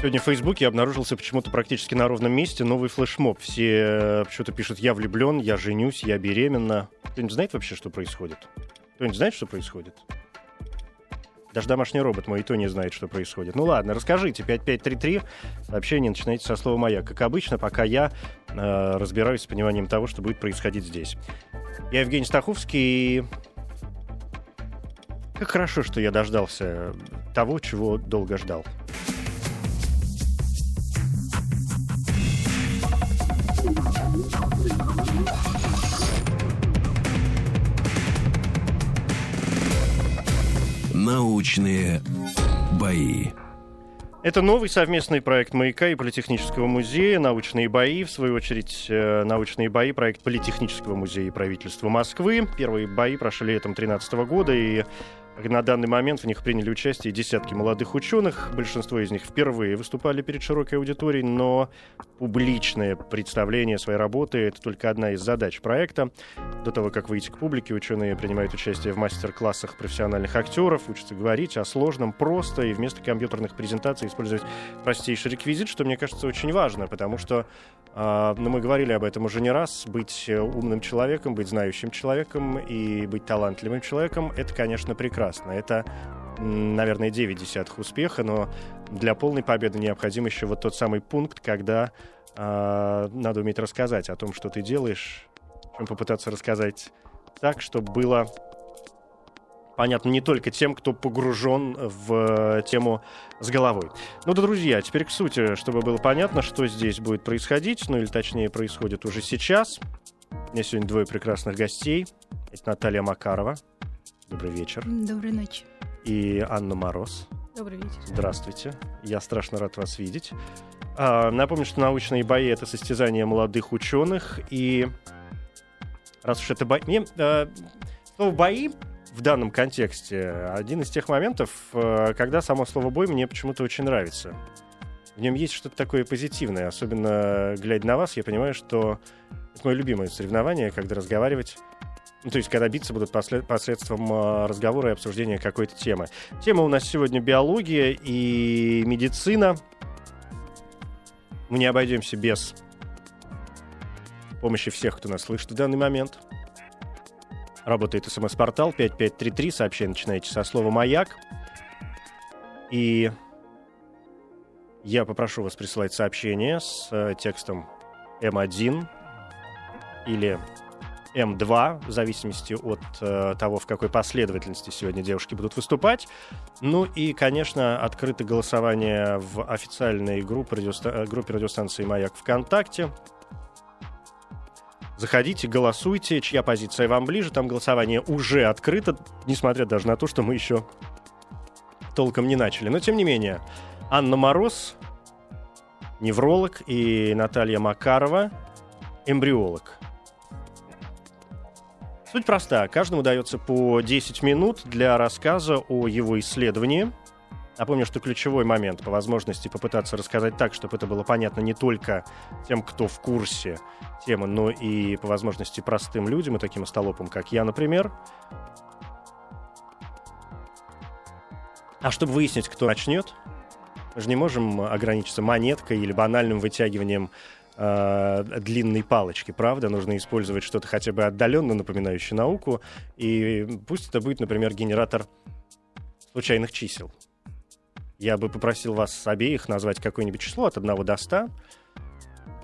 Сегодня в Фейсбуке обнаружился почему-то практически на ровном месте новый флешмоб. Все почему-то пишут «я влюблен», «я женюсь», «я беременна». Кто-нибудь знает вообще, что происходит? Кто-нибудь знает, что происходит? Даже домашний робот мой и то не знает, что происходит. Ну ладно, расскажите. 5533. Сообщение начинайте со слова «моя». Как обычно, пока я э, разбираюсь с пониманием того, что будет происходить здесь. Я Евгений Стаховский. И... Как хорошо, что я дождался того, чего долго ждал. Научные бои. Это новый совместный проект «Маяка» и Политехнического музея «Научные бои». В свою очередь, э, «Научные бои» — проект Политехнического музея и правительства Москвы. Первые бои прошли летом 2013 года, и на данный момент в них приняли участие десятки молодых ученых. Большинство из них впервые выступали перед широкой аудиторией, но публичное представление своей работы — это только одна из задач проекта. До того, как выйти к публике, ученые принимают участие в мастер-классах профессиональных актеров, учатся говорить о сложном просто и вместо компьютерных презентаций использовать простейший реквизит, что, мне кажется, очень важно, потому что а, но мы говорили об этом уже не раз. Быть э, умным человеком, быть знающим человеком и быть талантливым человеком — это, конечно, прекрасно. Это, наверное, 9 десятых успеха, но для полной победы необходим еще вот тот самый пункт, когда э, надо уметь рассказать о том, что ты делаешь, попытаться рассказать так, чтобы было понятно не только тем, кто погружен в тему с головой. Ну да, друзья, теперь к сути, чтобы было понятно, что здесь будет происходить, ну или точнее происходит уже сейчас. У меня сегодня двое прекрасных гостей. Это Наталья Макарова. Добрый вечер. Доброй ночи. И Анна Мороз. Добрый вечер. Здравствуйте. Я страшно рад вас видеть. А, напомню, что научные бои — это состязание молодых ученых. И раз уж это бои... Мне, а, слово «бои» в данном контексте один из тех моментов, э, когда само слово «бой» мне почему-то очень нравится. В нем есть что-то такое позитивное. Особенно глядя на вас, я понимаю, что это мое любимое соревнование, когда разговаривать ну, то есть, когда биться будут послед... посредством э, разговора и обсуждения какой-то темы. Тема у нас сегодня биология и медицина. Мы не обойдемся без помощи всех, кто нас слышит в данный момент. Работает смс-портал 5533. Сообщение начинаете со слова «Маяк». И я попрошу вас присылать сообщение с э, текстом М1 или М2, в зависимости от э, того, в какой последовательности сегодня девушки будут выступать. Ну и, конечно, открыто голосование в официальной группе, радиоста- группе радиостанции «Маяк» ВКонтакте. Заходите, голосуйте, чья позиция вам ближе. Там голосование уже открыто, несмотря даже на то, что мы еще толком не начали. Но, тем не менее, Анна Мороз, невролог, и Наталья Макарова, эмбриолог. Суть проста. Каждому дается по 10 минут для рассказа о его исследовании – Напомню, что ключевой момент по возможности попытаться рассказать так, чтобы это было понятно не только тем, кто в курсе темы, но и по возможности простым людям и таким остолопам, как я, например. А чтобы выяснить, кто начнет, мы же не можем ограничиться монеткой или банальным вытягиванием э, длинной палочки, правда? Нужно использовать что-то хотя бы отдаленно напоминающее науку. И пусть это будет, например, генератор случайных чисел. Я бы попросил вас обеих назвать какое-нибудь число от 1 до 100.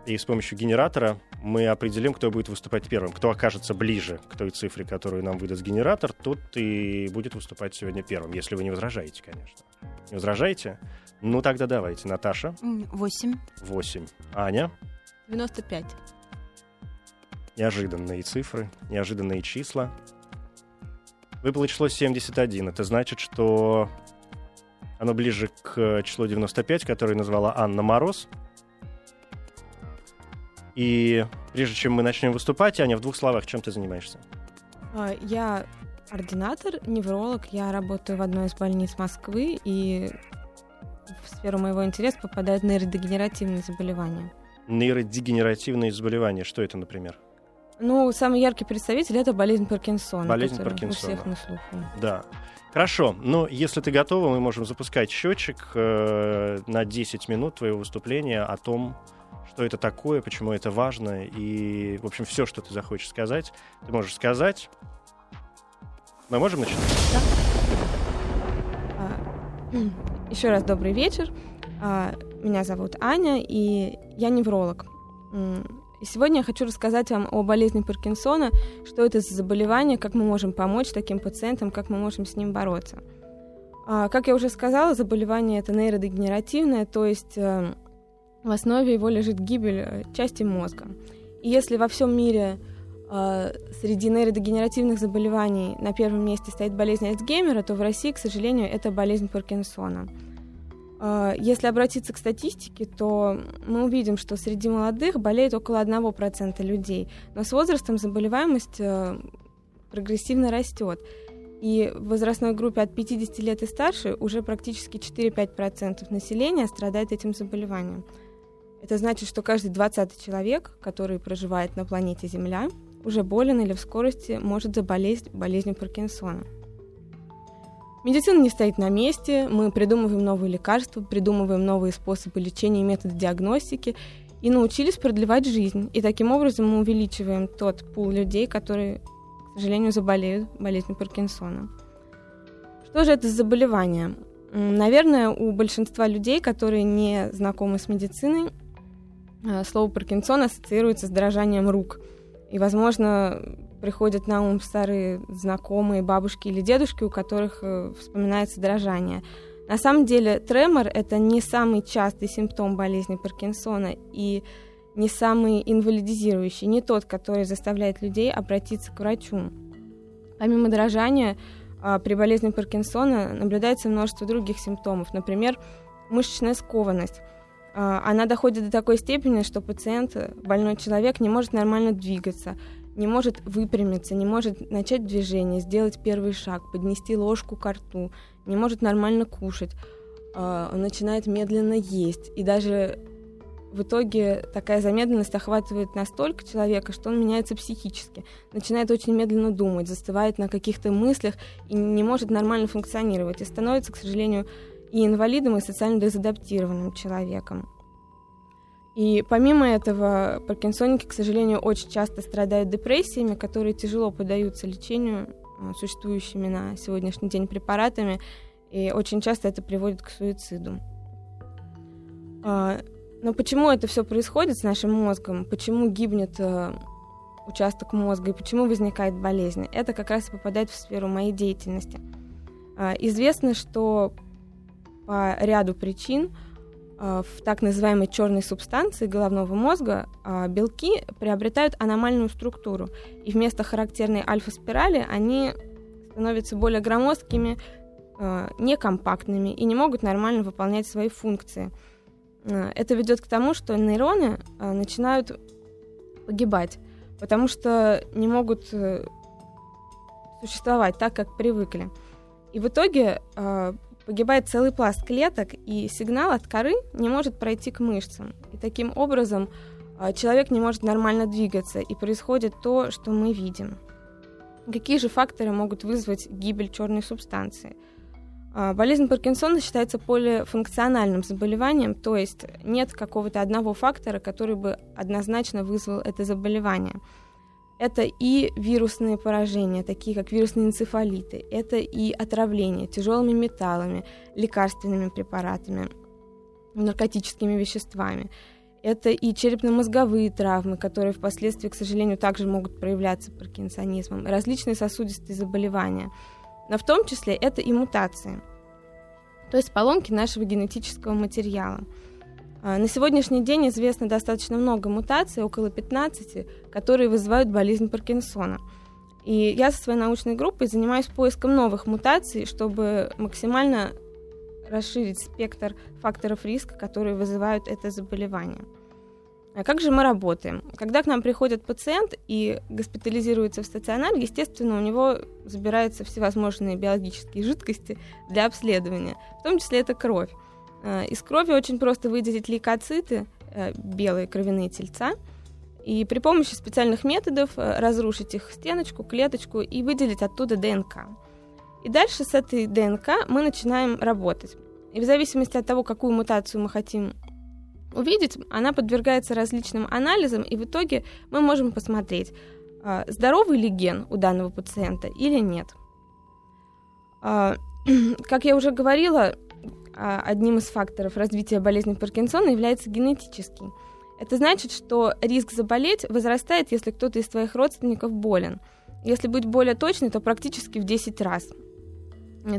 И с помощью генератора мы определим, кто будет выступать первым. Кто окажется ближе к той цифре, которую нам выдаст генератор, тот и будет выступать сегодня первым. Если вы не возражаете, конечно. Не возражаете? Ну, тогда давайте. Наташа? Восемь. Восемь. Аня? 95. Неожиданные цифры, неожиданные числа. Выпало число 71. Это значит, что оно ближе к числу 95, которое назвала Анна Мороз. И прежде чем мы начнем выступать, Аня, в двух словах, чем ты занимаешься? А, Я ординатор, невролог. Я работаю в одной из больниц Москвы, и в сферу моего интереса попадают нейродегенеративные заболевания. Нейродегенеративные заболевания. Что это, например? Ну, самый яркий представитель это болезнь Паркинсона. Болезнь Паркинсона. У всех на слуху. Да. Хорошо. Ну, если ты готова, мы можем запускать счетчик э, на 10 минут твоего выступления о том, что это такое, почему это важно, и, в общем, все, что ты захочешь сказать, ты можешь сказать. Мы можем начинать? Еще раз добрый вечер. Меня зовут Аня, и я невролог. И сегодня я хочу рассказать вам о болезни Паркинсона, что это за заболевание, как мы можем помочь таким пациентам, как мы можем с ним бороться. А, Как я уже сказала, заболевание это нейродегенеративное, то есть э, в основе его лежит гибель э, части мозга. И если во всем мире э, среди нейродегенеративных заболеваний на первом месте стоит болезнь Альцгеймера, то в России, к сожалению, это болезнь Паркинсона. Э, Если обратиться к статистике, то мы увидим, что среди молодых болеет около 1% людей, но с возрастом заболеваемость э, прогрессивно растет. И в возрастной группе от 50 лет и старше уже практически 4-5% населения страдает этим заболеванием. Это значит, что каждый 20 человек, который проживает на планете Земля, уже болен или в скорости может заболеть болезнью Паркинсона. Медицина не стоит на месте, мы придумываем новые лекарства, придумываем новые способы лечения и методы диагностики и научились продлевать жизнь. И таким образом мы увеличиваем тот пул людей, которые, к сожалению, заболеют болезнью Паркинсона. Что же это за заболевание? Наверное, у большинства людей, которые не знакомы с медициной, э, слово Паркинсон ассоциируется с дрожанием рук. И, возможно, приходят на ум старые знакомые бабушки или дедушки, у которых э, вспоминается дрожание. На самом деле тремор — это не самый частый симптом болезни Паркинсона и не самый инвалидизирующий, не тот, который заставляет людей обратиться к врачу. Помимо дрожания, а, при болезни Паркинсона наблюдается множество других симптомов, например, мышечная скованность. А, Она доходит до такой степени, что пациент, э, больной человек, не может нормально двигаться, не может выпрямиться, не может начать движение, сделать первый шаг, поднести ложку к рту, не может нормально кушать, а, он начинает медленно есть. И даже в итоге такая замедленность охватывает настолько человека, что он меняется психически, начинает очень медленно думать, застывает на каких-то мыслях и не может нормально функционировать, и становится, к сожалению, и инвалидом, и социально дезадаптированным человеком. И помимо этого, паркинсоники, к сожалению, очень часто страдают депрессиями, которые тяжело поддаются лечению э, существующими на сегодняшний день препаратами, и очень часто это приводит к суициду. А, Но почему это все происходит с нашим мозгом? Почему гибнет э, участок мозга и почему возникает болезнь? Это как раз и попадает в сферу моей деятельности. А, Известно, что по ряду причин в так называемой черной субстанции головного мозга а, белки приобретают аномальную структуру, и вместо характерной альфа-спирали они становятся более громоздкими, а, некомпактными и не могут нормально выполнять свои функции. А, Это ведет к тому, что нейроны начинают погибать, потому что не могут э, существовать так, как привыкли. И в итоге погибает целый пласт клеток, и сигнал от коры не может пройти к мышцам. И таким образом а, человек не может нормально двигаться, и происходит то, что мы видим. Какие же факторы могут вызвать гибель черной субстанции? А, Болезнь Паркинсона считается полифункциональным заболеванием, то есть нет какого-то одного фактора, который бы однозначно вызвал это заболевание. Это и вирусные поражения, такие как вирусные энцефалиты, это и отравление тяжелыми металлами, лекарственными препаратами, наркотическими веществами. Это и черепно-мозговые травмы, которые впоследствии, к сожалению, также могут проявляться паркинсонизмом, различные сосудистые заболевания. Но в том числе это и мутации, то есть поломки нашего генетического материала. А, На сегодняшний день известно достаточно много мутаций, около 15, которые вызывают болезнь Паркинсона. И я со своей научной группой занимаюсь поиском новых мутаций, чтобы максимально расширить спектр факторов риска, которые вызывают это заболевание. А как же мы работаем? Когда к нам приходит пациент и госпитализируется в стационар, естественно, у него забираются всевозможные биологические жидкости для обследования, в том числе это кровь. А, из крови очень просто выделить лейкоциты, э, белые кровяные тельца, и при помощи специальных методов э, разрушить их стеночку, клеточку и выделить оттуда ДНК. И дальше с этой ДНК мы начинаем работать. И в зависимости от того, какую мутацию мы хотим увидеть, она подвергается различным анализам, и в итоге мы можем посмотреть, здоровый ли ген у данного пациента или нет. Как я уже говорила, одним из факторов развития болезни Паркинсона является генетический. Это значит, что риск заболеть возрастает, если кто-то из твоих родственников болен. Если быть более точной, то практически в 10 раз.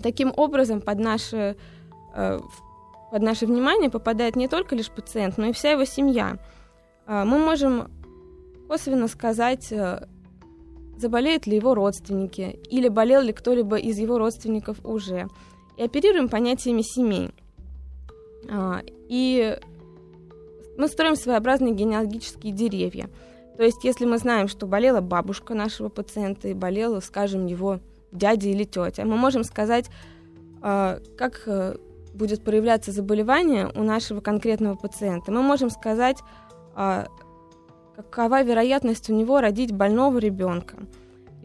Таким образом, под наше э, под наше внимание попадает не только лишь пациент, но и вся его семья. А, мы можем косвенно сказать, э, заболеют ли его родственники, или болел ли кто-либо из его родственников уже. И оперируем понятиями семей. А, и мы строим своеобразные генеалогические деревья. То есть, если мы знаем, что болела бабушка нашего пациента и болела, скажем, его дядя или тетя, мы можем сказать, а, как э, будет проявляться заболевание у нашего конкретного пациента. Мы можем сказать, а, какова вероятность у него родить больного ребенка.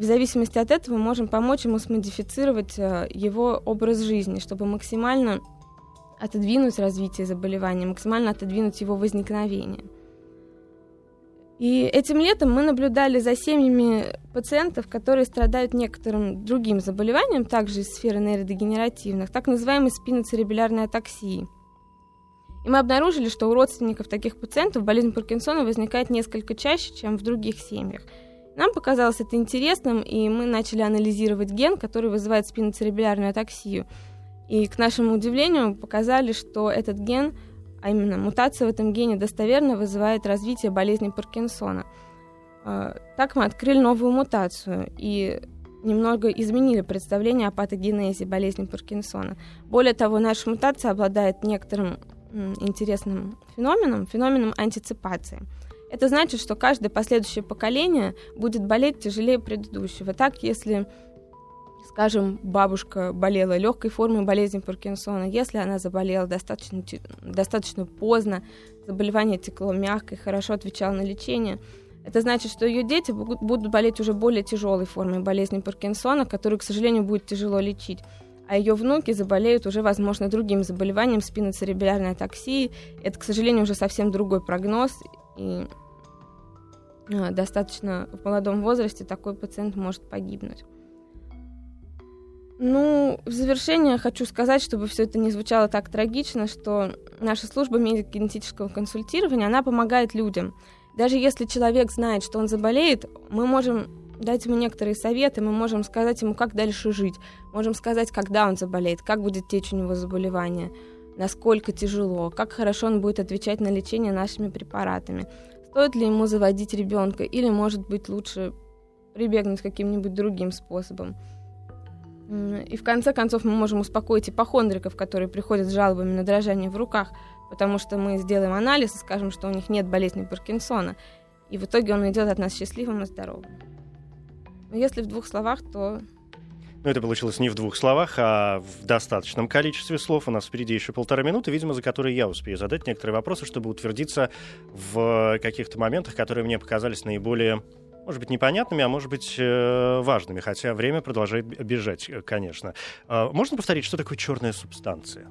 В зависимости от этого мы можем помочь ему смодифицировать а, его образ жизни, чтобы максимально отодвинуть развитие заболевания, максимально отодвинуть его возникновение. И этим летом мы наблюдали за семьями пациентов, которые страдают некоторым другим заболеванием, также из сферы нейродегенеративных, так называемой спиноцеребряльной атаксии. И мы обнаружили, что у родственников таких пациентов болезнь Паркинсона возникает несколько чаще, чем в других семьях. Нам показалось это интересным, и мы начали анализировать ген, который вызывает спиноцеребряльную атаксию. И, к нашему удивлению, показали, что этот ген – а именно мутация в этом гене достоверно вызывает развитие болезни Паркинсона. А, так мы открыли новую мутацию и немного изменили представление о патогенезе болезни Паркинсона. Более того, наша мутация обладает некоторым интересным феноменом, феноменом антиципации. Это значит, что каждое последующее поколение будет болеть тяжелее предыдущего. Так, если скажем, бабушка болела легкой формой болезни Паркинсона, если она заболела достаточно, достаточно поздно, заболевание текло мягко и хорошо отвечало на лечение, это значит, что ее дети будут болеть уже более тяжелой формой болезни Паркинсона, которую, к сожалению, будет тяжело лечить. А ее внуки заболеют уже, возможно, другим заболеванием спиноцеребральной атаксии. Это, к сожалению, уже совсем другой прогноз. И достаточно в молодом возрасте такой пациент может погибнуть. Ну, в завершение хочу сказать, чтобы все это не звучало так трагично, что наша служба медико-генетического консультирования, она помогает людям. Даже если человек знает, что он заболеет, мы можем дать ему некоторые советы, мы можем сказать ему, как дальше жить, можем сказать, когда он заболеет, как будет течь у него заболевание, насколько тяжело, как хорошо он будет отвечать на лечение нашими препаратами, стоит ли ему заводить ребенка или, может быть, лучше прибегнуть к каким-нибудь другим способом. И в конце концов мы можем успокоить ипохондриков, которые приходят с жалобами на дрожание в руках, потому что мы сделаем анализ и скажем, что у них нет болезни Паркинсона. И в итоге он идет от нас счастливым и здоровым. Но если в двух словах, то ну, это получилось не в двух словах, а в достаточном количестве слов. У нас впереди еще полтора минуты, видимо, за которые я успею задать некоторые вопросы, чтобы утвердиться в каких-то моментах, которые мне показались наиболее может быть, непонятными, а может быть, э, важными, хотя время продолжает бежать, э, конечно. А, можно повторить, что такое черная субстанция?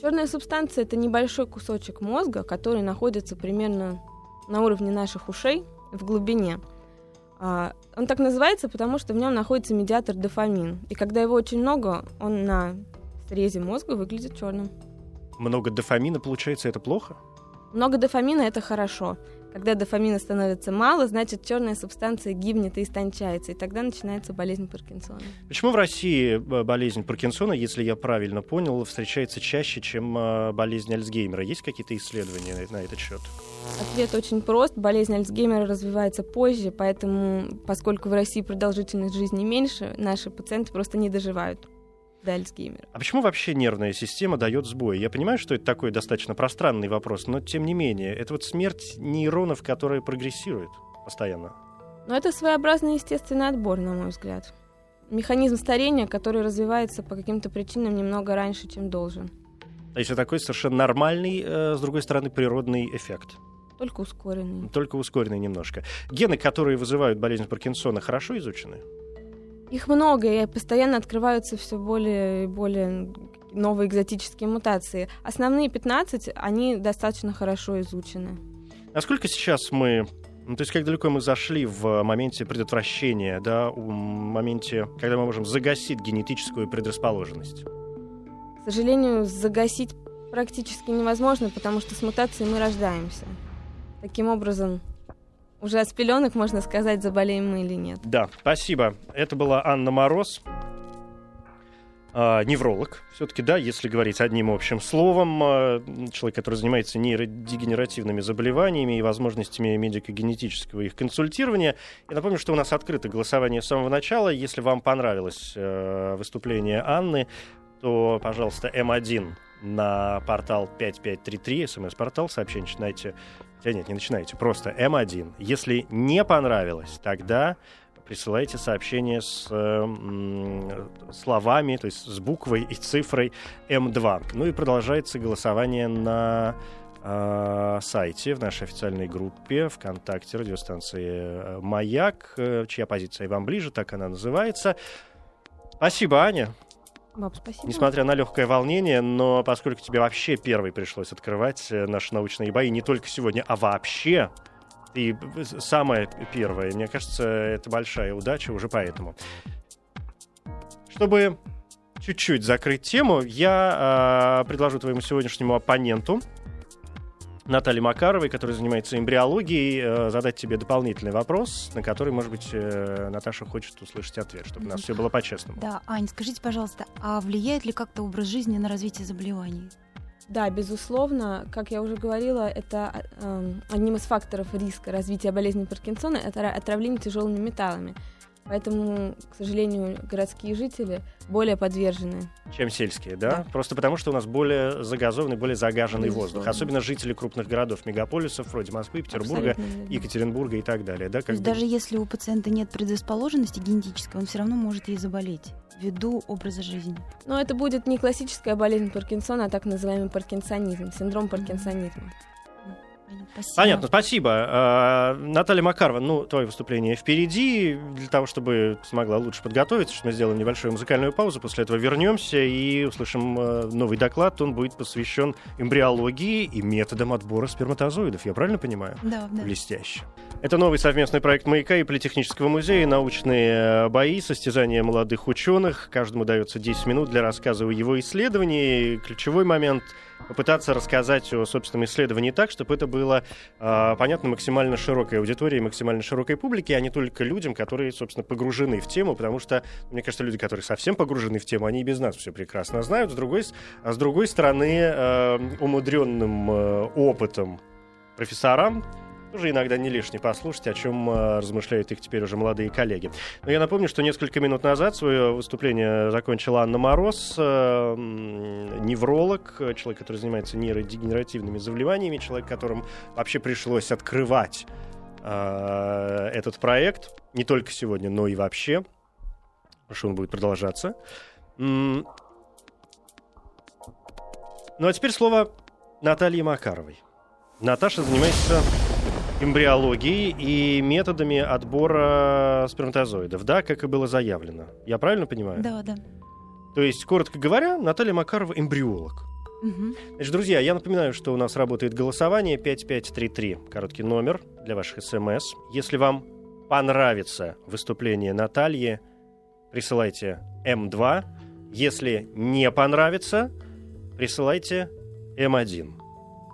Черная субстанция это небольшой кусочек мозга, который находится примерно на уровне наших ушей в глубине. А, он так называется, потому что в нем находится медиатор дофамин. И когда его очень много, он на срезе мозга выглядит черным. Много дофамина, получается, это плохо? Много дофамина это хорошо. Когда дофамина становится мало, значит черная субстанция гибнет и истончается, и тогда начинается болезнь Паркинсона. Почему в России э, болезнь Паркинсона, если я правильно понял, встречается чаще, чем э, болезнь Альцгеймера? Есть какие-то исследования на этот счет? Ответ очень прост. Болезнь Альцгеймера развивается позже, поэтому, поскольку в России продолжительность жизни меньше, наши пациенты просто не доживают. до Альцгеймера. А почему вообще нервная система дает сбой? Я понимаю, что это такой достаточно пространный вопрос, но тем не менее, это вот смерть нейронов, которые прогрессируют постоянно. Но это своеобразный естественный отбор, на мой взгляд. Механизм старения, который развивается по каким-то причинам немного раньше, чем должен. То есть это такой совершенно нормальный, э, с другой стороны, природный эффект. Только ускоренный. Только ускоренный немножко. Гены, которые вызывают болезнь Паркинсона, хорошо изучены? Их много, и постоянно открываются все более и более новые экзотические мутации. Основные 15, они достаточно хорошо изучены. Насколько сейчас мы ну, то есть как далеко мы зашли в моменте предотвращения, да, в моменте, когда мы можем загасить генетическую предрасположенность? К сожалению, загасить практически невозможно, потому что с мутацией мы рождаемся. Таким образом, уже от пеленок можно сказать, заболеем мы или нет. Да, спасибо. Это была Анна Мороз, э, невролог. Все-таки, да, если говорить одним общим словом, э, человек, который занимается нейродегенеративными заболеваниями и возможностями медико-генетического их консультирования. Я напомню, что у нас открыто голосование с самого начала. Если вам понравилось э, выступление Анны, то, пожалуйста, М1 на портал 5533, смс-портал, сообщение начинайте... Хотя нет, не начинайте, просто М1. Если не понравилось, тогда присылайте сообщение с э, словами, то есть с буквой и цифрой М2. Ну и продолжается голосование на э, сайте, в нашей официальной группе ВКонтакте радиостанции э, «Маяк», э, чья позиция вам ближе, так она называется. Спасибо, Аня. Баб, спасибо. Несмотря на легкое волнение, но поскольку тебе вообще первый пришлось открывать э, наши научные бои, не только сегодня, а вообще, и самое первое, мне кажется, это большая удача уже поэтому. Чтобы чуть-чуть закрыть тему, я э, предложу твоему сегодняшнему оппоненту Наталье Макаровой, которая занимается эмбриологией, э, задать тебе дополнительный вопрос, на который, может быть, э, Наташа хочет услышать ответ, чтобы у нас все было по-честному. Да, Ань, скажите, пожалуйста, а влияет ли как-то образ жизни на развитие заболеваний? Да, безусловно, как я уже говорила, это э, одним из факторов риска развития болезни Паркинсона это отравление тяжелыми металлами. Поэтому, к сожалению, городские жители более подвержены. Чем сельские, да? да. Просто потому, что у нас более загазованный, более загаженный Безусловно. воздух. Особенно жители крупных городов, мегаполисов, вроде Москвы, Петербурга, Екатеринбурга и так далее. Да, То есть бы... даже если у пациента нет предрасположенности генетической, он все равно может ей заболеть ввиду образа жизни. Но это будет не классическая болезнь Паркинсона, а так называемый паркинсонизм, синдром паркинсонизма. Mm-hmm. Спасибо. Понятно, спасибо. А, Наталья Макарова, ну, твое выступление впереди. Для того, чтобы смогла лучше подготовиться, что мы сделаем небольшую музыкальную паузу. После этого вернемся и услышим а, новый доклад. Он будет посвящен эмбриологии и методам отбора сперматозоидов. Я правильно понимаю? Да, да. Блестяще. Это новый совместный проект «Маяка» и Политехнического музея. Научные бои, состязания молодых ученых. Каждому дается 10 минут для рассказа о его исследовании. Ключевой момент — попытаться рассказать о собственном исследовании так, чтобы это было э, понятно максимально широкой аудитории, максимально широкой публике, а не только людям, которые, собственно, погружены в тему, потому что, мне кажется, люди, которые совсем погружены в тему, они и без нас все прекрасно знают. С другой, а с другой стороны, э, умудренным э, опытом профессорам, тоже иногда не лишне послушать, о чем э, размышляют их теперь уже молодые коллеги. Но я напомню, что несколько минут назад свое выступление закончила Анна Мороз, э, невролог, человек, который занимается нейродегенеративными заболеваниями, человек, которому вообще пришлось открывать э, этот проект не только сегодня, но и вообще. Что он будет продолжаться. Ну а теперь слово Наталье Макаровой. Наташа занимается эмбриологией и методами отбора сперматозоидов, да, как и было заявлено. Я правильно понимаю? Да, да. То есть, коротко говоря, Наталья Макарова эмбриолог. Угу. Значит, друзья, я напоминаю, что у нас работает голосование 5533, короткий номер для ваших смс. Если вам понравится выступление Натальи, присылайте М2. Если не понравится, присылайте М1.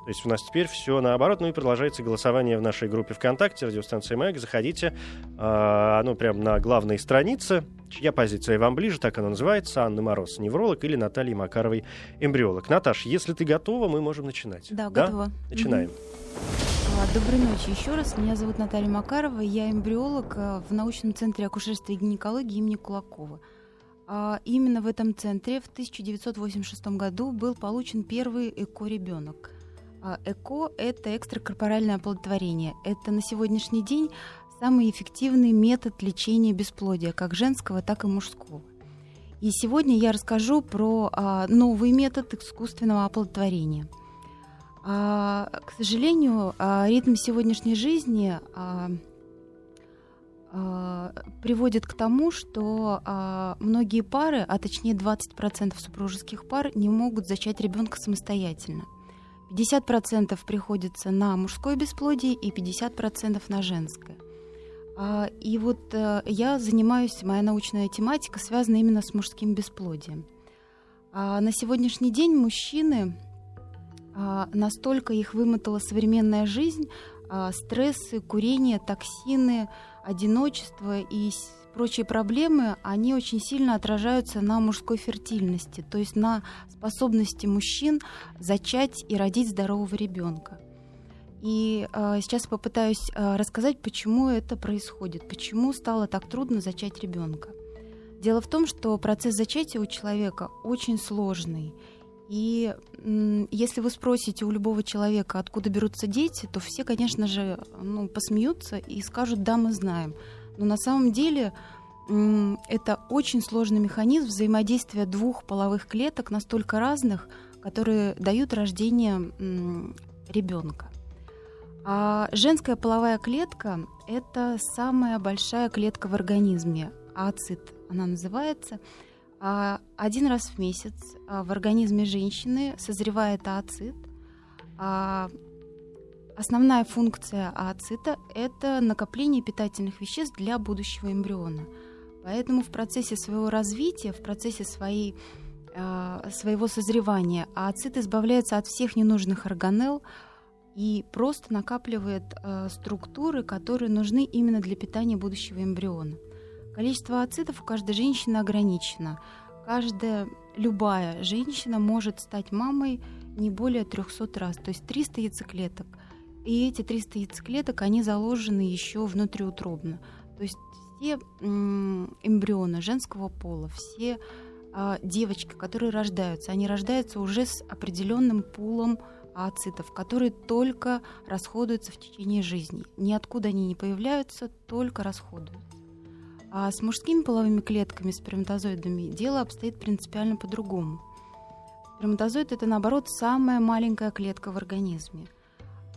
То есть у нас теперь все наоборот. Ну и продолжается голосование в нашей группе ВКонтакте, радиостанция МЭГ. Заходите, э, оно прямо на главной странице. Чья позиция вам ближе, так она называется. Анна Мороз, невролог, или Наталья Макаровой, эмбриолог. Наташ, если ты готова, мы можем начинать. Да, да? готова. Начинаем. А, доброй ночи еще раз. Меня зовут Наталья Макарова. Я эмбриолог а, в научном центре акушерства и гинекологии имени Кулакова. А именно в этом центре в 1986 году был получен первый ЭКО-ребенок. А ЭКО – это экстракорпоральное оплодотворение. Это на сегодняшний день самый эффективный метод лечения бесплодия, как женского, так и мужского. И сегодня я расскажу про а, новый метод искусственного оплодотворения. А, к сожалению, ритм сегодняшней жизни приводит к тому, что многие пары, а точнее 20% супружеских пар, не могут зачать ребенка самостоятельно. 50% приходится на мужское бесплодие и 50% на женское. А, и вот э, я занимаюсь, моя научная тематика связана именно с мужским бесплодием. А, на сегодняшний день мужчины а, настолько их вымотала современная жизнь, стрессы, курение, токсины, одиночество и прочие проблемы, они очень сильно отражаются на мужской фертильности, то есть на способности мужчин зачать и родить здорового ребенка. И э, сейчас попытаюсь э, рассказать, почему это происходит, почему стало так трудно зачать ребенка. Дело в том, что процесс зачатия у человека очень сложный. И если вы спросите у любого человека, откуда берутся дети, то все, конечно же, ну, посмеются и скажут, да, мы знаем. Но на самом деле это очень сложный механизм взаимодействия двух половых клеток, настолько разных, которые дают рождение ребенка. А женская половая клетка – это самая большая клетка в организме, ацит она называется. А один раз в месяц а, в организме женщины созревает ацит. Основная функция ацита – это накопление питательных веществ для будущего эмбриона. Поэтому в процессе своего развития, в процессе своей, а, своего созревания ацит избавляется от всех ненужных органелл, и просто накапливает э, структуры, которые нужны именно для питания будущего эмбриона. Количество ацитов у каждой женщины ограничено. Каждая, любая женщина может стать мамой не более 300 раз, то есть 300 яйцеклеток. И эти 300 яйцеклеток, они заложены еще внутриутробно. То есть все эмбрионы женского пола, все э, девочки, которые рождаются, они рождаются уже с определенным пулом ацитов, которые только расходуются в течение жизни. Ниоткуда они не появляются, только расходуются. А с мужскими половыми клетками, сперматозоидами, дело обстоит принципиально по-другому. Сперматозоид это, наоборот, самая маленькая клетка в организме.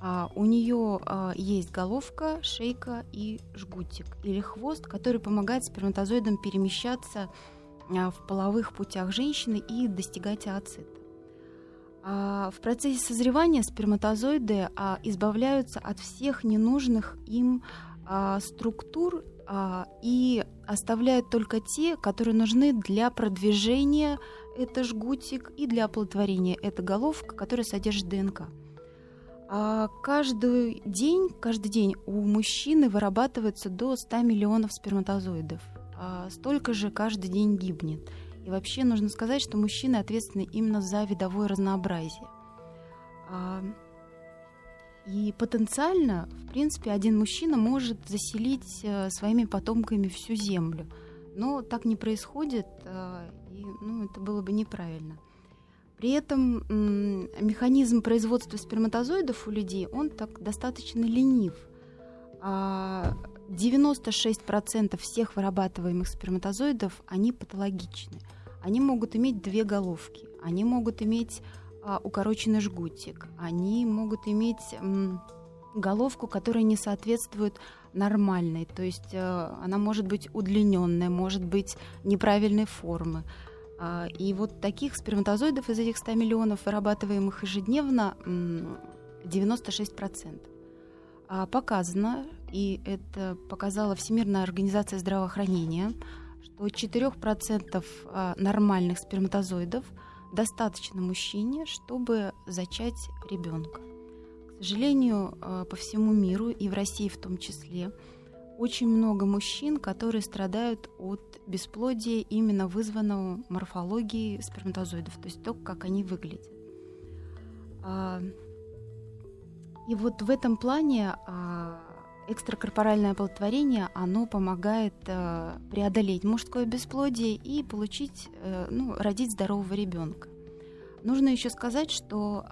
А у нее а, есть головка, шейка и жгутик или хвост, который помогает сперматозоидам перемещаться а, в половых путях женщины и достигать ацит. А, в процессе созревания сперматозоиды избавляются от всех ненужных им структур и оставляют только те, которые нужны для продвижения это жгутик и для оплодотворения это головка, которая содержит ДНК. А каждый день, каждый день у мужчины вырабатывается до 100 миллионов сперматозоидов. А столько же каждый день гибнет. И вообще нужно сказать, что мужчины ответственны именно за видовое разнообразие. А, и потенциально, в принципе, один мужчина может заселить э, своими потомками всю Землю. Но так не происходит, э, и ну, это было бы неправильно. При этом механизм производства сперматозоидов у людей, он так достаточно ленив. 96% а всех вырабатываемых сперматозоидов, они патологичны. Они могут иметь две головки, они могут иметь а, укороченный жгутик, они могут иметь головку, которая не соответствует нормальной, то есть а, она может быть удлиненная, может быть неправильной формы. А, и вот таких сперматозоидов из этих 100 миллионов, вырабатываемых ежедневно, м, 96%. А, показано, и это показала Всемирная организация здравоохранения, что 4% а, нормальных сперматозоидов достаточно мужчине, чтобы зачать ребенка. К сожалению, по всему миру и в России в том числе очень много мужчин, которые страдают от бесплодия, именно вызванного морфологией сперматозоидов, то есть то, как они выглядят. А, и вот в этом плане экстракорпоральное оплодотворение, оно помогает э, преодолеть мужское бесплодие и получить, э, ну, родить здорового ребенка. Нужно еще сказать, что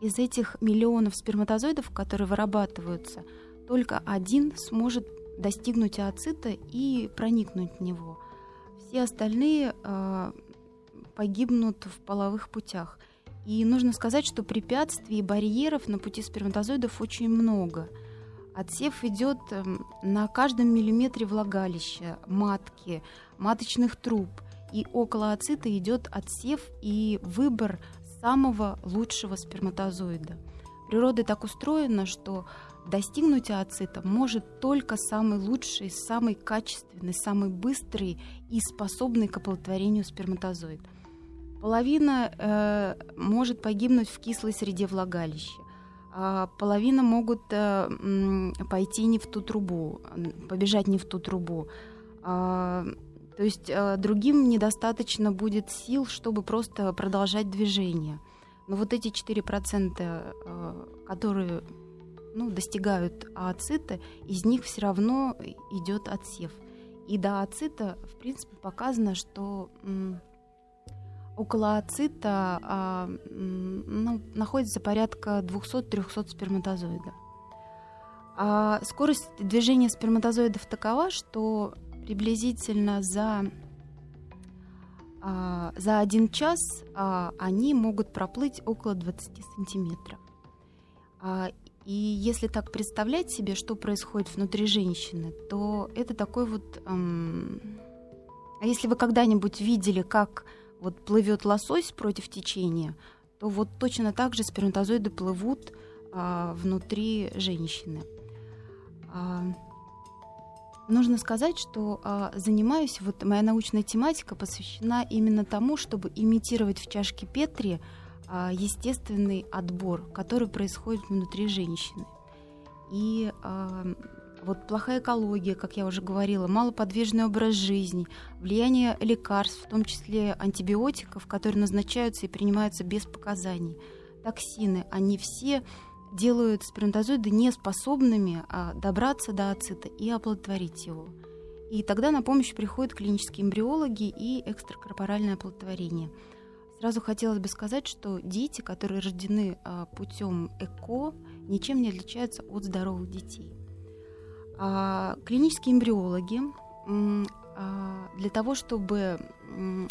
из этих миллионов сперматозоидов, которые вырабатываются, только один сможет достигнуть ооцита и проникнуть в него. Все остальные э, погибнут в половых путях. И нужно сказать, что препятствий и барьеров на пути сперматозоидов очень много – Отсев идет эм, на каждом миллиметре влагалища, матки, маточных труб. И около ацита идет отсев и выбор самого лучшего сперматозоида. Природа так устроена, что достигнуть ацита может только самый лучший, самый качественный, самый быстрый и способный к оплодотворению сперматозоид. Половина э, может погибнуть в кислой среде влагалища. А, половина могут э, пойти не в ту трубу, побежать не в ту трубу. А, то есть э, другим недостаточно будет сил, чтобы просто продолжать движение. Но вот эти 4%, э, которые ну, достигают ооцита, из них все равно идет отсев. И до ооцита, в принципе, показано, что около ацита а, ну, находится порядка 200-300 сперматозоидов. А скорость движения сперматозоидов такова, что приблизительно за, а, за один час а, они могут проплыть около 20 сантиметров. А, и если так представлять себе, что происходит внутри женщины, то это такой вот... Эм... А если вы когда-нибудь видели, как вот плывет лосось против течения, то вот точно так же сперматозоиды плывут а, внутри женщины. А, нужно сказать, что а, занимаюсь, вот моя научная тематика посвящена именно тому, чтобы имитировать в чашке Петри естественный отбор, который происходит внутри женщины. И а, вот плохая экология, как я уже говорила, малоподвижный образ жизни, влияние лекарств, в том числе антибиотиков, которые назначаются и принимаются без показаний, токсины, они все делают сперматозоиды неспособными а, добраться до ацита и оплодотворить его. И тогда на помощь приходят клинические эмбриологи и экстракорпоральное оплодотворение. Сразу хотелось бы сказать, что дети, которые рождены а, путем ЭКО, ничем не отличаются от здоровых детей. А, клинические эмбриологи а, для того, чтобы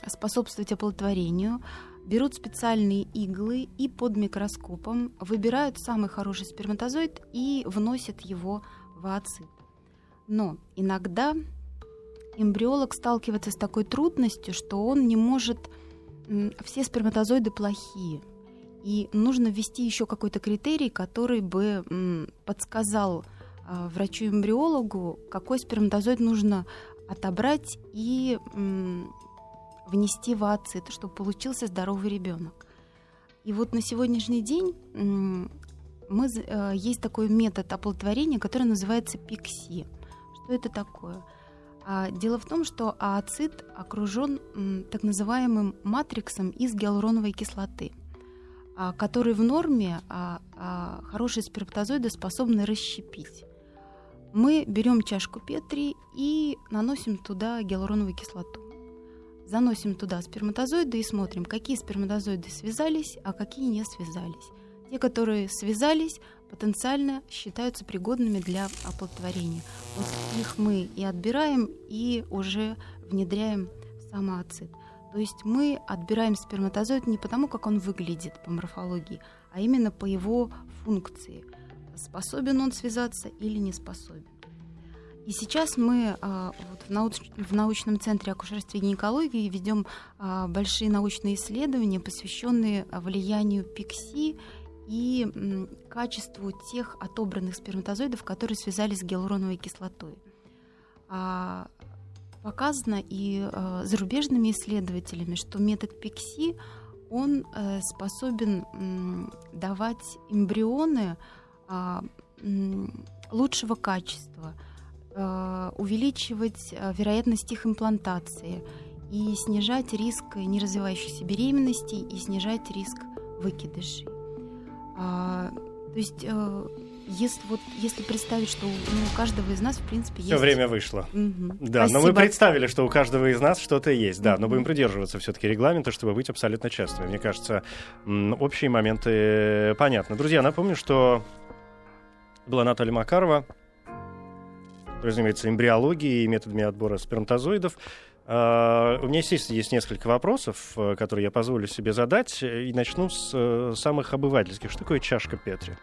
способствовать оплодотворению, берут специальные иглы и под микроскопом выбирают самый хороший сперматозоид и вносят его в ацид. Но иногда эмбриолог сталкивается с такой трудностью, что он не может... Все сперматозоиды плохие. И нужно ввести еще какой-то критерий, который бы подсказал а, врачу-эмбриологу, какой сперматозоид нужно отобрать и внести в ацид, чтобы получился здоровый ребенок. И вот на сегодняшний день мы, э, есть такой метод оплодотворения, который называется ПИКСИ. Что это такое? А, дело в том, что ацид окружен так называемым матриксом из гиалуроновой кислоты, а, который в норме хорошие сперматозоиды способны расщепить мы берем чашку Петри и наносим туда гиалуроновую кислоту. Заносим туда сперматозоиды и смотрим, какие сперматозоиды связались, а какие не связались. Те, которые связались, потенциально считаются пригодными для оплодотворения. Вот их мы и отбираем, и уже внедряем в самоацид. То есть мы отбираем сперматозоид не потому, как он выглядит по морфологии, а именно по его функции – способен он связаться или не способен. И сейчас мы а, вот в, науч, в научном центре акушерства и гинекологии ведем а, большие научные исследования, посвященные влиянию ПИКСИ и качеству тех отобранных сперматозоидов, которые связались с гиалуроновой кислотой. А, показано и а, зарубежными исследователями, что метод ПИКСИ он а, способен давать эмбрионы а, лучшего качества, а, увеличивать а, вероятность их имплантации и снижать риск неразвивающейся беременности и снижать риск выкидышей. То есть если, вот, если представить, что ну, у каждого из нас, в принципе, Все есть... время вышло. Мгм. Да, но мы Спасибо. представили, что у каждого из нас что-то есть. Да, но Мгм. будем придерживаться все-таки регламента, чтобы быть абсолютно честными. Мне кажется, общие моменты понятны. Друзья, напомню, что была Наталья Макарова, занимается эмбриологией и методами отбора сперматозоидов. А, У меня, естественно, есть несколько вопросов, э, которые я позволю себе задать, и начну с э, самых обывательских. Что такое чашка Петри?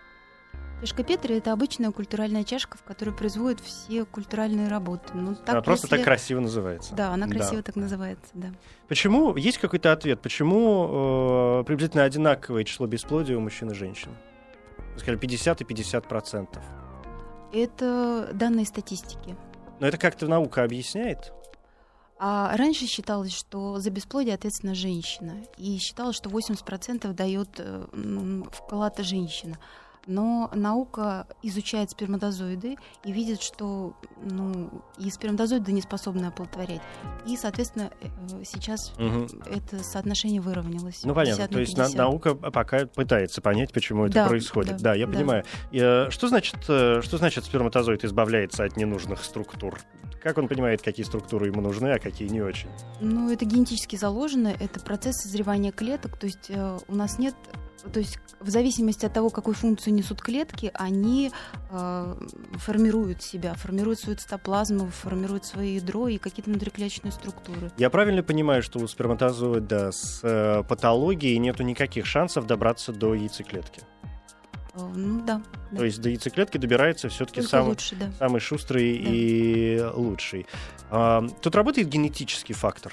Чашка Петри — это обычная культуральная чашка, в которой производят все культуральные работы. Ну, так, Она просто если- так красиво называется. Да, она Да. красиво так называется, да. Почему, есть какой-то ответ, почему э, приблизительно одинаковое число бесплодия у мужчин и женщин? Сказали 50 и 50 процентов. Это данные статистики. Но это как-то наука объясняет? А раньше считалось, что за бесплодие ответственна женщина. И считалось, что 80% дает э, вклад женщина. Но наука изучает сперматозоиды и видит, что ну, и сперматозоиды не способны оплодотворять. И, соответственно, э, сейчас Мгм. это соотношение выровнялось. Ну, понятно. 50 на То есть на- 50. наука пока пытается понять, почему это Да, происходит. Да, да, я да. понимаю. И, э, что, значит, э, что значит сперматозоид избавляется от ненужных структур? Как он понимает, какие структуры ему нужны, а какие не очень? Ну, это генетически заложено, это процесс созревания клеток, то есть э, у нас нет, то есть в зависимости от того, какую функцию несут клетки, они э, формируют себя, формируют свою цитоплазму, формируют свое ядро и какие-то внутриклеточные структуры. Я правильно понимаю, что у сперматозоида с э, патологией нету никаких шансов добраться до яйцеклетки? Э, ну да, да. То есть до яйцеклетки добирается все-таки самый, лучше, да. самый шустрый Да. и лучший. А, Тут работает генетический фактор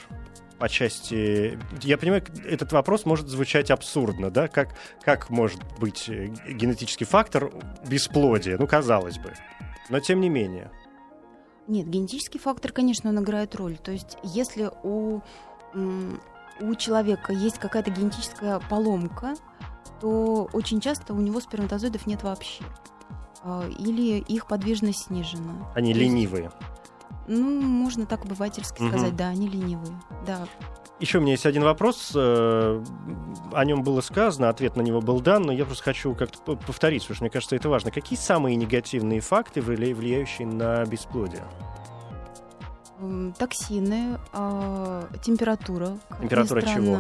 по части... Я понимаю, этот вопрос может звучать абсурдно, да? Как, как может быть э, генетический фактор бесплодия? Ну, казалось бы. Но тем не менее. Нет, генетический фактор, конечно, он играет роль. То есть если у, у человека есть какая-то генетическая поломка, то очень часто у него сперматозоидов нет вообще. А, Или их подвижность снижена. Они То есть, ленивые. Ну, можно так обывательски Мгм. сказать, да, они ленивые. Да. Еще у меня есть один вопрос. э, О нем было сказано, ответ на него был дан, но я просто хочу как-то повторить, потому что мне кажется, это важно. Какие самые негативные факты, вли- влияющие на бесплодие? Токсины, а, температура. Температура чего?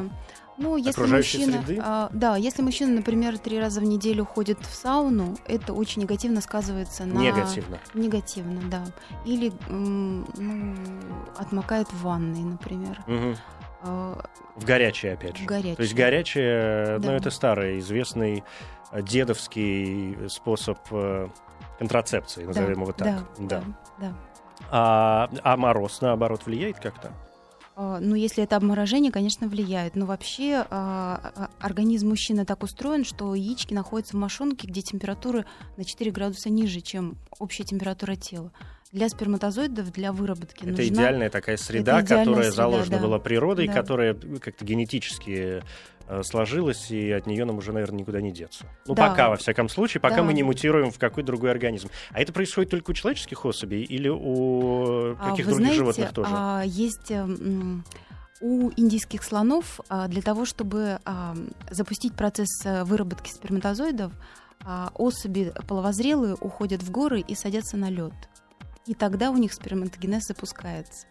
Ну, если Окружающей мужчина, среды? а, да, если мужчина, например, три раза в неделю ходит в сауну, это очень негативно сказывается на Негативно. негативно, да. Или ну, отмокает в ванной, например. А, В горячее, опять же. В горячее. То есть горячее, ну, Да. это старый, известный э, дедовский способ э, контрацепции, назовем его так. Да, да, да. А, а мороз, наоборот, влияет как-то? А, Ну, если это обморожение, конечно, влияет. Но вообще а, а, организм мужчины так устроен, что яички находятся в мошонке, где температура на 4 градуса ниже, чем общая температура тела. Для сперматозоидов, для выработки Это нужна... идеальная такая среда, идеальная которая среда, заложена да. была природой, Да. которая как-то генетически э, сложилась, и от нее нам уже, наверное, никуда не деться. Ну, Да. пока, во всяком случае, пока Да. мы не мутируем в какой-то другой организм. А это происходит только у человеческих особей или у А, каких вы других знаете, животных тоже? а, есть м, у индийских слонов а, для того, чтобы а, запустить процесс а, выработки сперматозоидов, особи половозрелые уходят в горы и садятся на лед. И тогда у них сперматогенез запускается.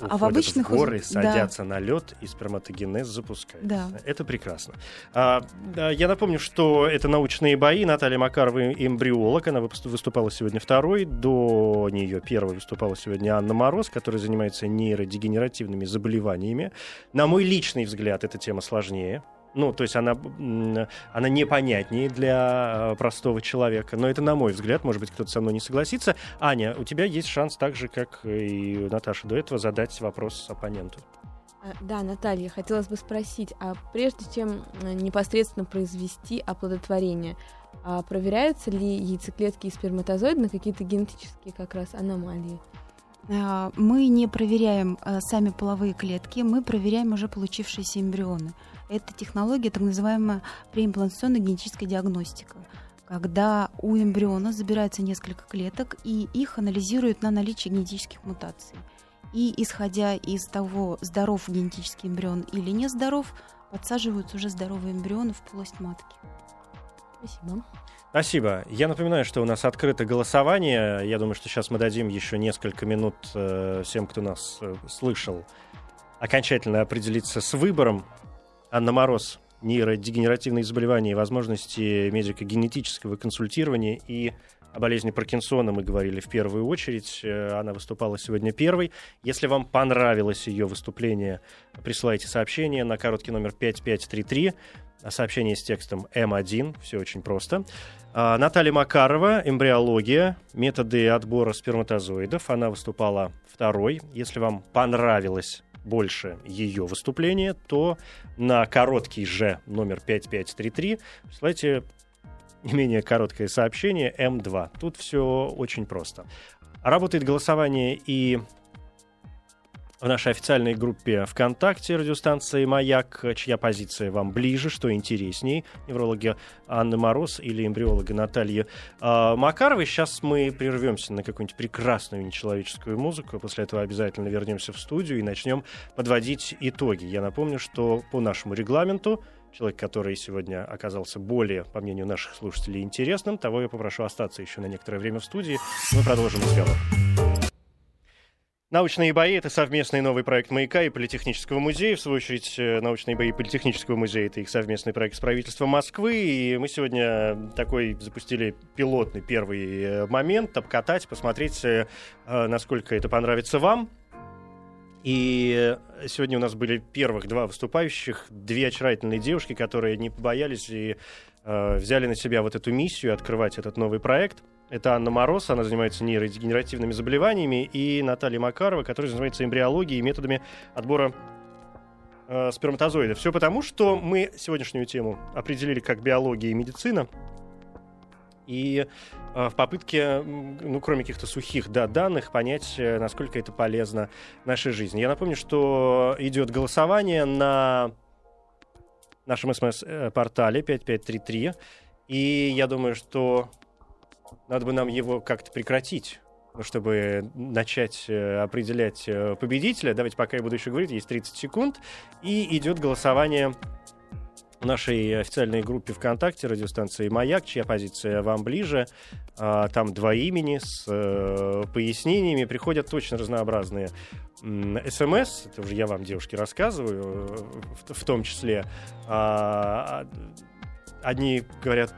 а в Уходят обычных в горы, уз- садятся на лед, и сперматогенез запускается. Да. Это прекрасно. А, да, я напомню, что это научные бои. Наталья Макарова эмбриолог. Она выступала сегодня второй. До нее первой выступала сегодня Анна Мороз, которая занимается нейродегенеративными заболеваниями. На мой личный взгляд, эта тема сложнее. Ну, то есть она, она непонятнее для э, простого человека. Но это на мой взгляд. Может быть, кто-то со мной не согласится. Аня, у тебя есть шанс так же, как и у Наташи до этого, задать вопрос оппоненту. А, Да, Наталья, хотелось бы спросить, а прежде чем э, непосредственно произвести оплодотворение, а проверяются ли яйцеклетки и сперматозоиды на какие-то генетические как раз аномалии? А, Мы не проверяем а, сами половые клетки, мы проверяем уже получившиеся эмбрионы. Это технология, так называемая преимплантационная генетическая диагностика, когда у эмбриона забирается несколько клеток и их анализируют на наличие генетических мутаций. И исходя из того, здоров генетический эмбрион или не здоров, подсаживаются уже здоровые эмбрионы в полость матки. Спасибо. Спасибо. Я напоминаю, что у нас открыто голосование. Я думаю, что сейчас мы дадим еще несколько минут э, всем, кто нас э, слышал, окончательно определиться с выбором. Анна Мороз, нейродегенеративные заболевания и возможности медико-генетического консультирования и о болезни Паркинсона мы говорили в первую очередь. Э, она выступала сегодня первой. Если вам понравилось ее выступление, присылайте сообщение на короткий номер 5533 сообщение с текстом М1, все очень просто. А, Наталья Макарова, эмбриология, методы отбора сперматозоидов. Она выступала второй. Если вам понравилось больше ее выступление, то на короткий же номер 5533 присылайте не менее короткое сообщение М2. Тут все очень просто. Работает голосование и в нашей официальной группе ВКонтакте радиостанции «Маяк», чья позиция вам ближе, что интересней, неврологи Анны Мороз или эмбриолога Натальи э, Макаровой. Сейчас мы прервемся на какую-нибудь прекрасную нечеловеческую музыку, после этого обязательно вернемся в студию и начнем подводить итоги. Я напомню, что по нашему регламенту человек, который сегодня оказался более, по мнению наших слушателей, интересным, того я попрошу остаться еще на некоторое время в студии. Мы продолжим разговор. Научные бои — это совместный новый проект «Маяка» и Политехнического музея. В свою очередь, э, научные бои Политехнического музея — это их совместный проект с правительством Москвы. И мы сегодня такой запустили пилотный первый э, момент, обкатать, посмотреть, э, насколько это понравится вам. И сегодня у нас были первых два выступающих, две очаровательные девушки, которые не побоялись и э, взяли на себя вот эту миссию открывать этот новый проект — это Анна Мороз, она занимается нейродегенеративными заболеваниями, и Наталья Макарова, которая занимается эмбриологией и методами отбора э, сперматозоидов. Все потому, что мы сегодняшнюю тему определили как биология и медицина. И э, в попытке, ну, кроме каких-то сухих да, данных, понять, э, насколько это полезно нашей жизни. Я напомню, что идет голосование на нашем смс-портале 5533. И я думаю, что надо бы нам его как-то прекратить чтобы начать э, определять э, победителя. Давайте, пока я буду еще говорить, есть 30 секунд. И идет голосование в нашей официальной группе ВКонтакте радиостанции «Маяк», чья позиция вам ближе. А, там два имени с э, пояснениями. Приходят точно разнообразные СМС. Это уже я вам, девушки, рассказываю, в, том числе. А, одни говорят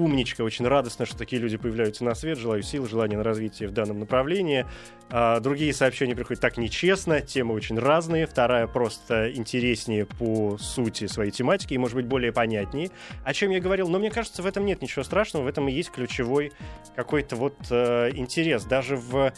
умничка, очень радостно, что такие люди появляются на свет. Желаю сил, желания на развитие в данном направлении. А, другие сообщения приходят так нечестно, темы очень разные. Вторая просто интереснее по сути своей тематики и, может быть, более понятнее. О чем я говорил, но мне кажется, в этом нет ничего страшного, в этом и есть ключевой какой-то вот э, интерес. Даже в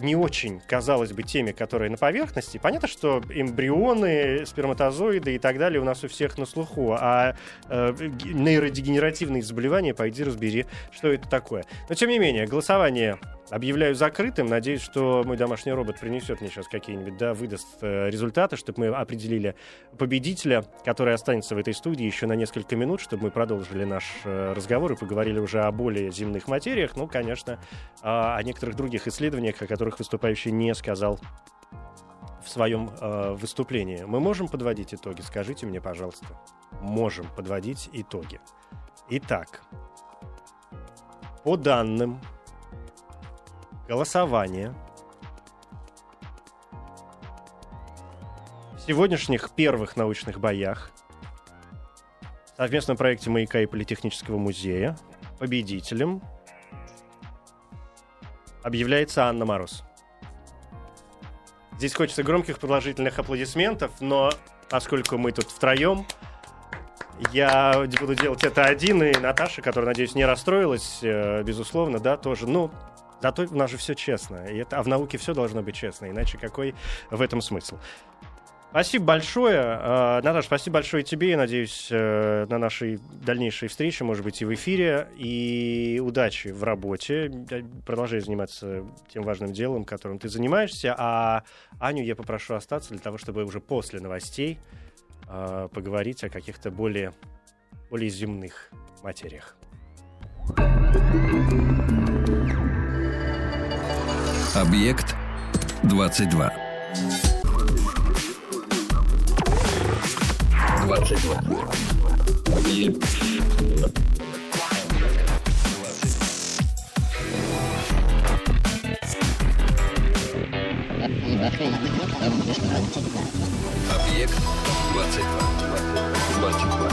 не очень, казалось бы, теме, которые на поверхности. Понятно, что эмбрионы, сперматозоиды и так далее у нас у всех на слуху, а э, нейродегенеративные заболевания, пойди разбери, что это такое. Но, тем не менее, голосование объявляю закрытым. Надеюсь, что мой домашний робот принесет мне сейчас какие-нибудь, да, выдаст э, результаты, чтобы мы определили победителя, который останется в этой студии еще на несколько минут, чтобы мы продолжили наш э, разговор и поговорили уже о более земных материях. Ну, конечно, э, о некоторых других исследованиях, о которых выступающий не сказал в своем э, выступлении. Мы можем подводить итоги? Скажите мне, пожалуйста. Можем подводить итоги. Итак, по данным голосование в сегодняшних первых научных боях в совместном проекте «Маяка» и Политехнического музея победителем объявляется Анна Мороз. Здесь хочется громких продолжительных аплодисментов, но поскольку мы тут втроем, я буду делать это один, и Наташа, которая, надеюсь, не расстроилась, э, безусловно, да, тоже. Ну, Зато у нас же все честно. И это, а в науке все должно быть честно. Иначе какой в этом смысл? Спасибо большое. Uh, Наташа, спасибо большое тебе. Я надеюсь uh, на нашей дальнейшей встрече, может быть, и в эфире. И удачи в работе. Продолжай заниматься тем важным делом, которым ты занимаешься. А Аню я попрошу остаться для того, чтобы уже после новостей uh, поговорить о каких-то более, более земных материях. Объект 22. 22. Объект 22. 22.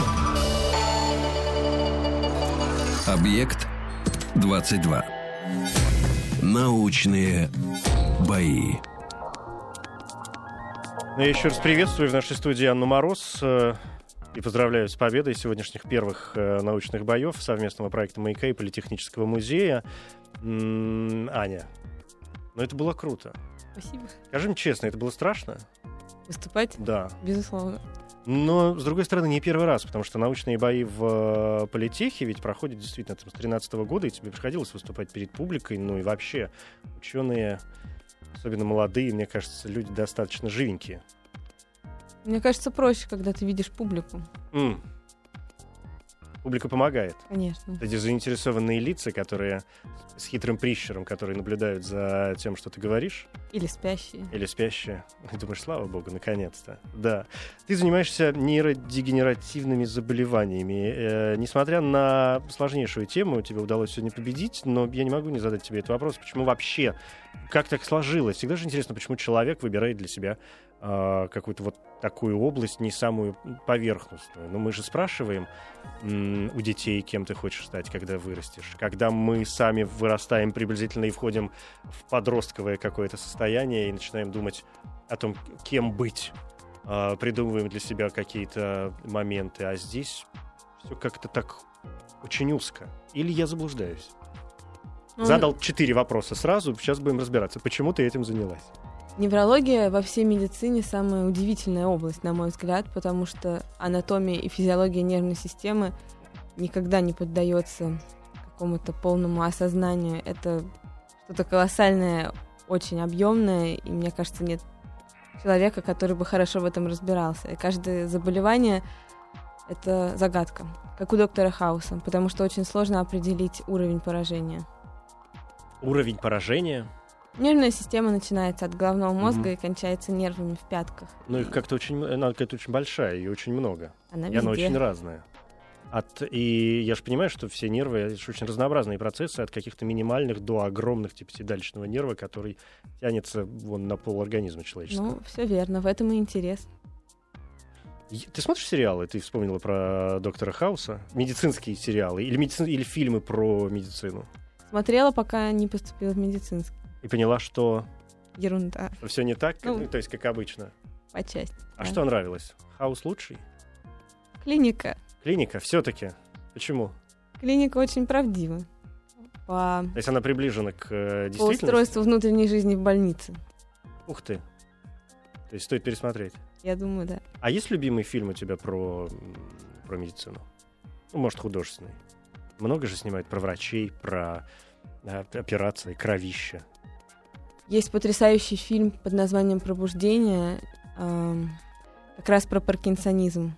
Объект 22. Научные бои. Ну, я еще раз приветствую в нашей студии Анну Мороз э, и поздравляю с победой сегодняшних первых э, научных боев совместного проекта «Маяка» и Политехнического музея. М, Аня, ну это было круто. Спасибо. Скажем честно, это было страшно? Выступать? Да. Безусловно. Но, с другой стороны, не первый раз, потому что научные бои в э, политехе ведь проходят действительно там, с 2013 года, и тебе приходилось выступать перед публикой, ну и вообще ученые, особенно молодые, мне кажется, люди достаточно живенькие. Мне кажется, проще, когда ты видишь публику. М. Публика помогает. Конечно. Эти заинтересованные лица, которые с хитрым прищером, которые наблюдают за тем, что ты говоришь, Или спящие. или спящие. И думаешь, слава богу, наконец-то. Да. Ты занимаешься нейродегенеративными заболеваниями. Э, несмотря на сложнейшую тему, тебе удалось сегодня победить, но я не могу не задать тебе этот вопрос. Почему вообще? Как так сложилось? Всегда же интересно, почему человек выбирает для себя э, какую-то вот такую область, не самую поверхностную. Но мы же спрашиваем м, у детей, кем ты хочешь стать, когда вырастешь. Когда мы сами вырастаем приблизительно и входим в подростковое какое-то состояние и начинаем думать о том, кем быть, а, придумываем для себя какие-то моменты, а здесь все как-то так очень узко. Или я заблуждаюсь? Ну, Задал четыре вопроса сразу, сейчас будем разбираться, почему ты этим занялась. Неврология во всей медицине самая удивительная область, на мой взгляд, потому что анатомия и физиология нервной системы никогда не поддается какому-то полному осознанию. Это что-то колоссальное, очень объемное, и мне кажется, нет человека, который бы хорошо в этом разбирался. И каждое заболевание — это загадка, как у доктора Хауса, потому что очень сложно определить уровень поражения. Уровень поражения, Нервная система начинается от головного мозга Мгм. и кончается нервами в пятках. ну их как-то очень, она какая-то очень большая и очень много. Она И она везде. очень разная. От, и я же понимаю, что все нервы это же очень разнообразные процессы, от каких-то минимальных до огромных, типа седалищного нерва, который тянется вон на пол организма человеческого. Ну, все верно, в этом и интерес. Ты смотришь сериалы? Ты вспомнила про доктора Хауса? Медицинские сериалы или, медицин... или фильмы про медицину? Смотрела, пока не поступила в медицинский. И поняла, что Ерунда, все не так, Ну, то есть как обычно. по части. А да. что нравилось? Хаус лучший? Клиника. Клиника все-таки. Почему? Клиника очень правдива. По, То есть она приближена к э, по действительности? устройству внутренней жизни в больнице. Ух ты. То есть стоит пересмотреть. Я думаю, да. А есть любимый фильм у тебя про, про медицину? Ну, может, художественный. Много же снимают про врачей, про э, операции, кровища. Есть потрясающий фильм под названием «Пробуждение», эм, как раз про паркинсонизм,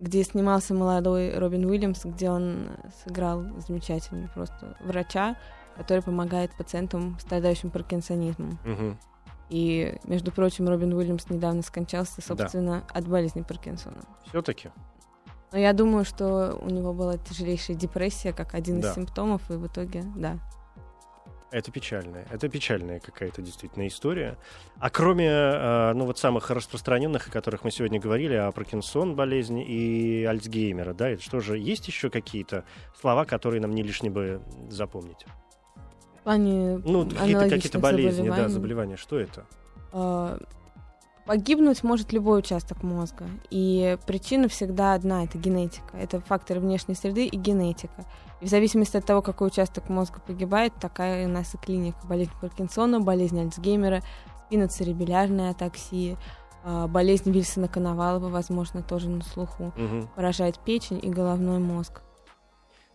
где снимался молодой Робин Уильямс, где он сыграл замечательно просто врача, который помогает пациентам, страдающим паркинсонизмом. И, между прочим, Робин Уильямс недавно скончался, собственно, от болезни Паркинсона. Все-таки. Но я думаю, что у него была тяжелейшая депрессия, как один Да. из симптомов, и в итоге, да. Это печальная. Это печальная какая-то действительно история. А кроме, э, ну вот самых распространенных, о которых мы сегодня говорили, о Паркинсон болезни и Альцгеймера, да, это что же, есть еще какие-то слова, которые нам не лишне бы запомнить? В плане Ну, какие-то, какие-то болезни, да, заболевания. Что это? э, Погибнуть может любой участок мозга. И причина всегда одна — это генетика. Это факторы внешней среды и генетика. И в зависимости от того, какой участок мозга погибает, такая у нас и клиника. Болезнь Паркинсона, болезнь Альцгеймера, спиноцеребелярная атаксия, э, болезнь Вильсона Коновалова, возможно, тоже на слуху. Мгм. Поражает печень и головной мозг.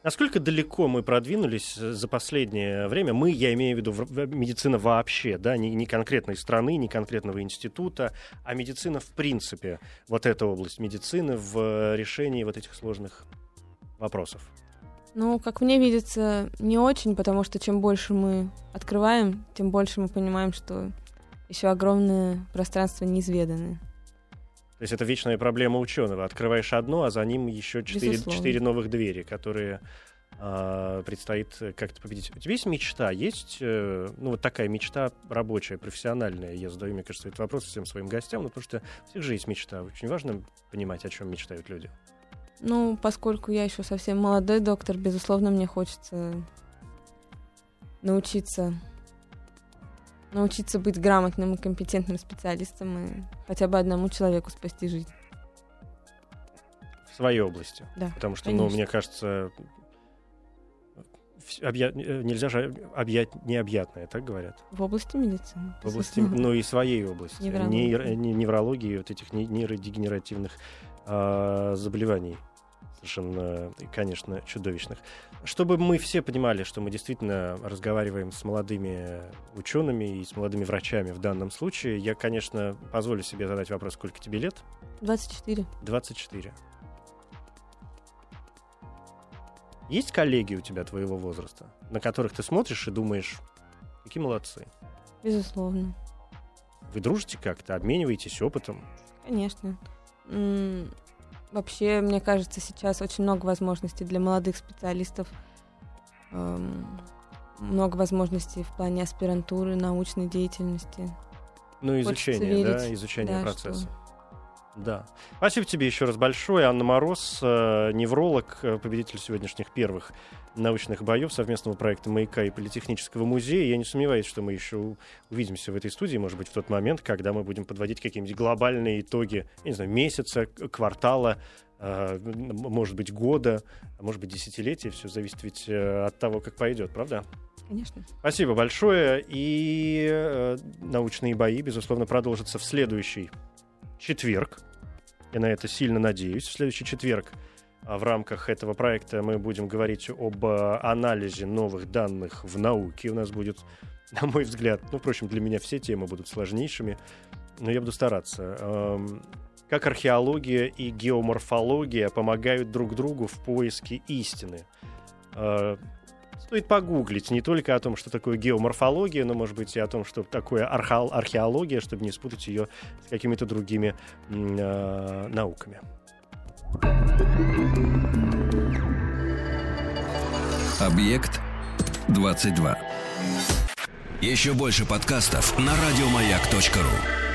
Насколько далеко мы продвинулись э, за последнее время? Мы, я имею в виду медицина вообще, да, не, не конкретной страны, не конкретного института, а медицина в принципе. Вот эта область медицины в э, решении вот этих сложных вопросов. Ну, как мне видится, не очень, потому что чем больше мы открываем, тем больше мы понимаем, что еще огромное пространство неизведанное. То есть это вечная проблема ученого. Открываешь одно, а за ним еще четыре, четыре новых двери, которые а, предстоит как-то победить. У тебя есть мечта? Есть, э, ну, вот такая мечта рабочая, профессиональная? Я задаю, мне кажется, этот вопрос всем своим гостям, ну, потому что у всех же есть мечта. Очень важно понимать, о чем мечтают люди. Ну, поскольку я еще совсем молодой доктор, безусловно, мне хочется научиться научиться быть грамотным и компетентным специалистом и хотя бы одному человеку спасти жизнь. В своей области. Да. Потому что, конечно. ну, мне кажется, объя- э, нельзя же объять необъятное, так говорят? В области медицины. В области, ну и своей области. Неврологии. Нейро- не- неврологии, вот этих не- нейродегенеративных а, заболеваний. Совершенно, конечно, чудовищных. Чтобы мы все понимали, что мы действительно разговариваем с молодыми учеными и с молодыми врачами в данном случае, я, конечно, позволю себе задать вопрос, сколько тебе лет? 24. 24. Есть коллеги у тебя твоего возраста, на которых ты смотришь и думаешь, какие молодцы? Безусловно. Вы дружите как-то, обмениваетесь опытом? Конечно. Вообще, мне кажется, сейчас очень много возможностей для молодых специалистов. Эм, Много возможностей в плане аспирантуры, научной деятельности. Ну, изучение, да, изучение да, процесса. что- Да. Спасибо тебе еще раз большое. Анна Мороз, э, невролог, э, победитель сегодняшних первых научных боев совместного проекта «Маяка» и Политехнического музея. Я не сомневаюсь, что мы еще увидимся в этой студии, может быть, в тот момент, когда мы будем подводить какие-нибудь глобальные итоги, я не знаю, месяца, квартала, э, может быть, года, может быть, десятилетия. Все зависит ведь от того, как пойдет, правда? Конечно. Спасибо большое. И научные бои, безусловно, продолжатся в следующий четверг. Я на это сильно надеюсь. В следующий четверг а, в рамках этого проекта мы будем говорить об э, анализе новых данных в науке. У нас будет, на мой взгляд, ну, впрочем, для меня все темы будут сложнейшими, но я буду стараться. Как археология и геоморфология помогают друг другу в поиске истины. Стоит погуглить не только о том, что такое геоморфология, но, может быть, и о том, что такое археол- археология, чтобы не спутать ее с какими-то другими э, науками. Объект 22. Еще больше подкастов на радиомаяк.ру.